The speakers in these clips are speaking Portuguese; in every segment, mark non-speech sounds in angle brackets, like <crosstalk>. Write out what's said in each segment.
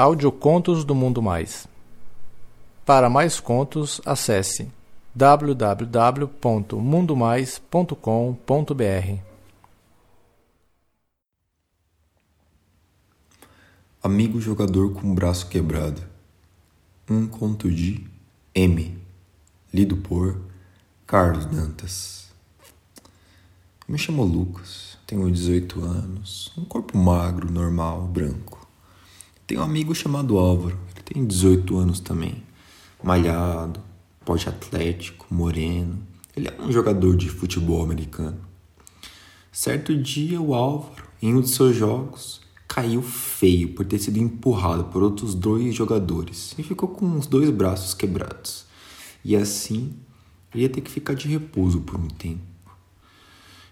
Audiocontos do Mundo Mais. Para mais contos, acesse www.mundomais.com.br. Amigo jogador com braço quebrado. Um conto de M, lido por Carlos Dantas. Me chamo Lucas, tenho 18 anos, um corpo magro, normal, branco. Tenho um amigo chamado Álvaro, ele tem 18 anos também. Malhado, pode atlético, moreno. Ele é um jogador de futebol americano. Certo dia, o Álvaro, em um de seus jogos, caiu feio por ter sido empurrado por outros dois jogadores e ficou com os dois braços quebrados. E assim, ele ia ter que ficar de repouso por um tempo.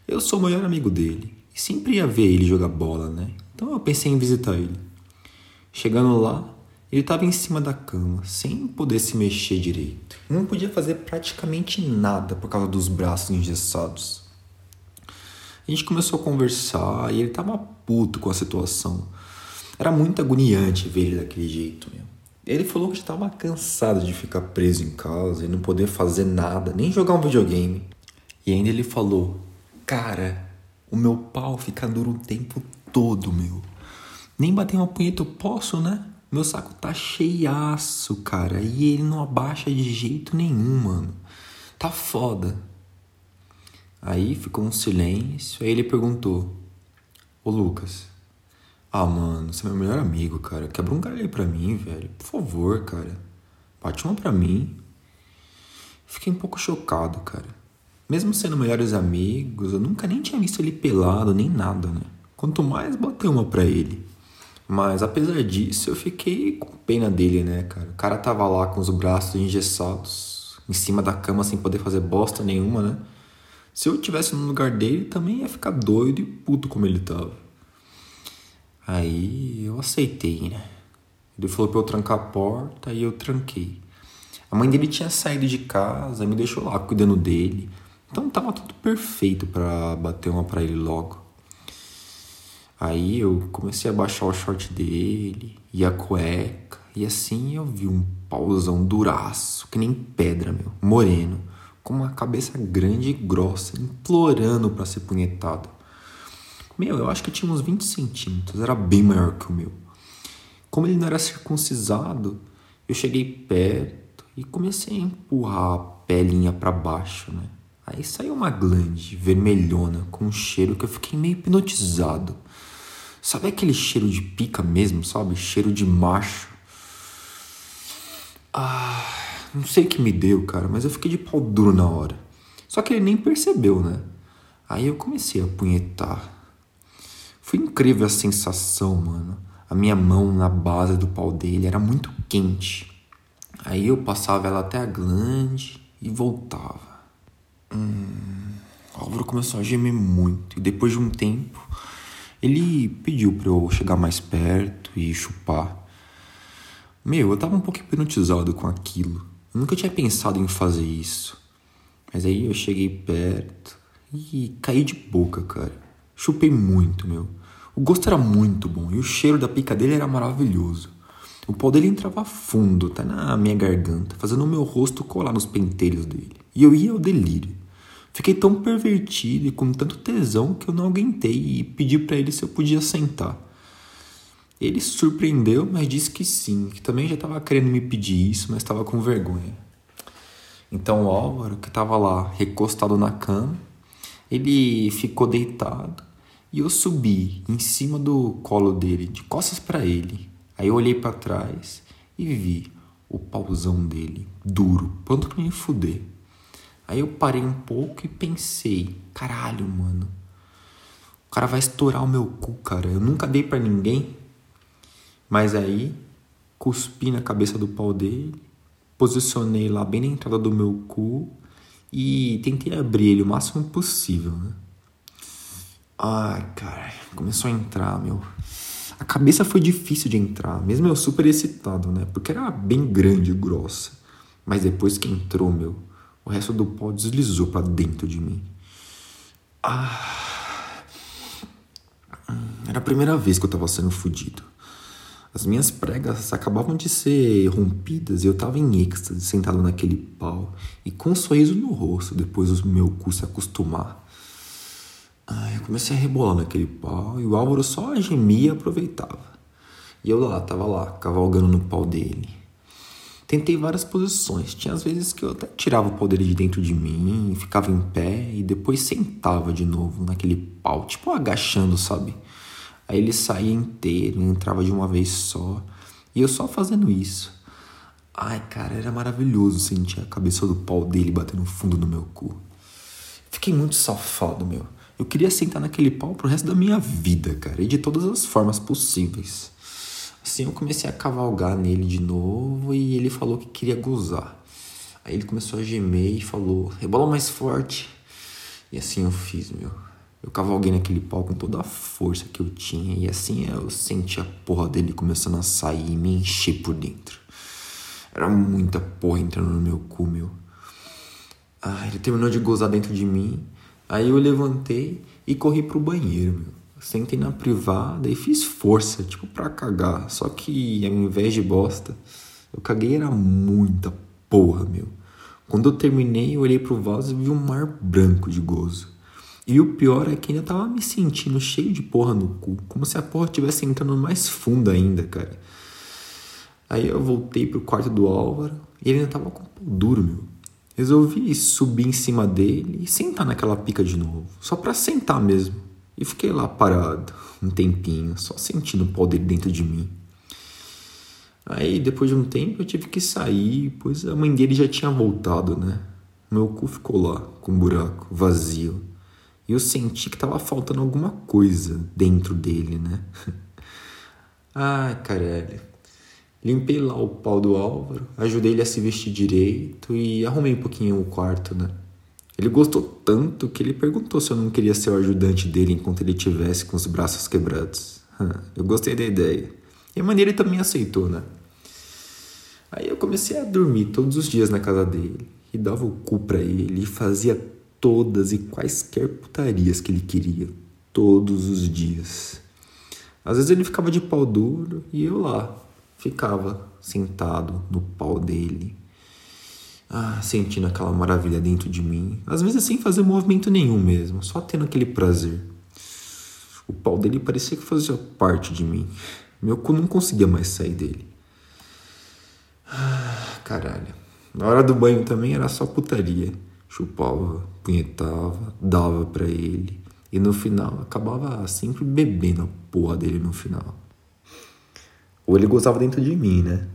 Eu sou o melhor amigo dele e sempre ia ver ele jogar bola, né? Então eu pensei em visitar ele. Chegando lá, ele estava em cima da cama, sem poder se mexer direito. Não podia fazer praticamente nada por causa dos braços engessados. A gente começou a conversar e ele estava puto com a situação. Era muito agoniante ver ele daquele jeito, meu. Ele falou que estava cansado de ficar preso em casa e não poder fazer nada, nem jogar um videogame. E ainda ele falou: Cara, o meu pau fica duro o tempo todo, meu. Nem bater uma punheta eu posso, né? Meu saco tá cheiaço, cara. E ele não abaixa de jeito nenhum, mano. Tá foda. Aí ficou um silêncio. Aí ele perguntou: Ô Lucas, ah, mano, você é meu melhor amigo, cara. Quebra um galho aí pra mim, velho. Por favor, cara. Bate uma pra mim. Fiquei um pouco chocado, cara. Mesmo sendo melhores amigos, eu nunca nem tinha visto ele pelado, nem nada, né? Quanto mais bater uma pra ele. Mas apesar disso, eu fiquei com pena dele, né, cara? O cara tava lá com os braços engessados, em cima da cama sem poder fazer bosta nenhuma, né? Se eu tivesse no lugar dele, também ia ficar doido e puto como ele tava. Aí eu aceitei, né? Ele falou pra eu trancar a porta e eu tranquei. A mãe dele tinha saído de casa me deixou lá cuidando dele. Então tava tudo perfeito para bater uma pra ele logo. Aí eu comecei a baixar o short dele e a cueca, e assim eu vi um pauzão duraço, que nem pedra, meu, moreno, com uma cabeça grande e grossa, implorando para ser punhetado. Meu, eu acho que tinha uns 20 centímetros, era bem maior que o meu. Como ele não era circuncisado, eu cheguei perto e comecei a empurrar a pelinha para baixo, né? Aí saiu uma glande vermelhona com um cheiro que eu fiquei meio hipnotizado. Sabe aquele cheiro de pica mesmo, sabe? Cheiro de macho. Ah, não sei o que me deu, cara, mas eu fiquei de pau duro na hora. Só que ele nem percebeu, né? Aí eu comecei a punhetar. Foi incrível a sensação, mano. A minha mão na base do pau dele era muito quente. Aí eu passava ela até a glande e voltava. Hum, Álvaro começou a gemer muito. E depois de um tempo, ele pediu para eu chegar mais perto e chupar. Meu, eu tava um pouco hipnotizado com aquilo. Eu nunca tinha pensado em fazer isso. Mas aí eu cheguei perto e caí de boca, cara. Chupei muito, meu. O gosto era muito bom e o cheiro da pica dele era maravilhoso. O pau dele entrava fundo, até na minha garganta, fazendo o meu rosto colar nos penteiros dele. E eu ia ao delírio. Fiquei tão pervertido e com tanto tesão que eu não aguentei e pedi para ele se eu podia sentar. Ele se surpreendeu, mas disse que sim, que também já estava querendo me pedir isso, mas estava com vergonha. Então o Álvaro, que estava lá recostado na cama, ele ficou deitado e eu subi em cima do colo dele, de costas para ele. Aí eu olhei para trás e vi o pauzão dele, duro, pronto para me fuder. Aí eu parei um pouco e pensei, caralho, mano. O cara vai estourar o meu cu, cara. Eu nunca dei para ninguém. Mas aí, cuspi na cabeça do pau dele, posicionei lá bem na entrada do meu cu e tentei abrir ele o máximo possível, né? Ai, cara, começou a entrar, meu. A cabeça foi difícil de entrar, mesmo eu super excitado, né? Porque era bem grande e grossa. Mas depois que entrou, meu, o resto do pó deslizou para dentro de mim. Ah. Era a primeira vez que eu tava sendo fudido. As minhas pregas acabavam de ser rompidas e eu tava em êxtase, sentado naquele pau e com um sorriso no rosto depois do meu cu se acostumar. Ai, eu comecei a rebolar naquele pau e o Álvaro só gemia e aproveitava. E eu lá, tava lá, cavalgando no pau dele. Tentei várias posições. Tinha às vezes que eu até tirava o dele de dentro de mim, ficava em pé e depois sentava de novo naquele pau, tipo agachando, sabe? Aí ele saía inteiro, entrava de uma vez só. E eu só fazendo isso. Ai, cara, era maravilhoso sentir a cabeça do pau dele batendo no fundo do meu cu. Fiquei muito safado, meu. Eu queria sentar naquele pau pro resto da minha vida, cara, e de todas as formas possíveis. Assim eu comecei a cavalgar nele de novo e ele falou que queria gozar. Aí ele começou a gemer e falou: rebola mais forte. E assim eu fiz, meu. Eu cavalguei naquele pau com toda a força que eu tinha e assim eu senti a porra dele começando a sair e me encher por dentro. Era muita porra entrando no meu cu, meu. Ah, ele terminou de gozar dentro de mim. Aí eu levantei e corri pro banheiro, meu. Sentei na privada e fiz força, tipo pra cagar. Só que ao invés de bosta, eu caguei era muita porra, meu. Quando eu terminei, eu olhei pro vaso e vi um mar branco de gozo. E o pior é que ainda tava me sentindo cheio de porra no cu, como se a porra tivesse entrando mais fundo ainda, cara. Aí eu voltei pro quarto do Álvaro e ele ainda tava com o pau duro, meu. Resolvi subir em cima dele e sentar naquela pica de novo, só pra sentar mesmo. E fiquei lá parado um tempinho, só sentindo o pau dele dentro de mim. Aí depois de um tempo eu tive que sair, pois a mãe dele já tinha voltado, né? Meu cu ficou lá, com um buraco, vazio. E eu senti que tava faltando alguma coisa dentro dele, né? <laughs> Ai, caralho. Limpei lá o pau do Álvaro, ajudei ele a se vestir direito e arrumei um pouquinho o quarto, né? Ele gostou tanto que ele perguntou se eu não queria ser o ajudante dele enquanto ele tivesse com os braços quebrados. Eu gostei da ideia. E a maneira ele também aceitou, né? Aí eu comecei a dormir todos os dias na casa dele e dava o cu pra ele e fazia todas e quaisquer putarias que ele queria, todos os dias. Às vezes ele ficava de pau duro e eu lá, ficava sentado no pau dele, ah, sentindo aquela maravilha dentro de mim, às vezes sem fazer movimento nenhum mesmo, só tendo aquele prazer. O pau dele parecia que fazia parte de mim. Meu cu não conseguia mais sair dele. Ah, caralho. Na hora do banho também era só putaria chupava, punhetava, dava para ele. E no final acabava sempre bebendo a porra dele no final. Ou ele gozava dentro de mim, né?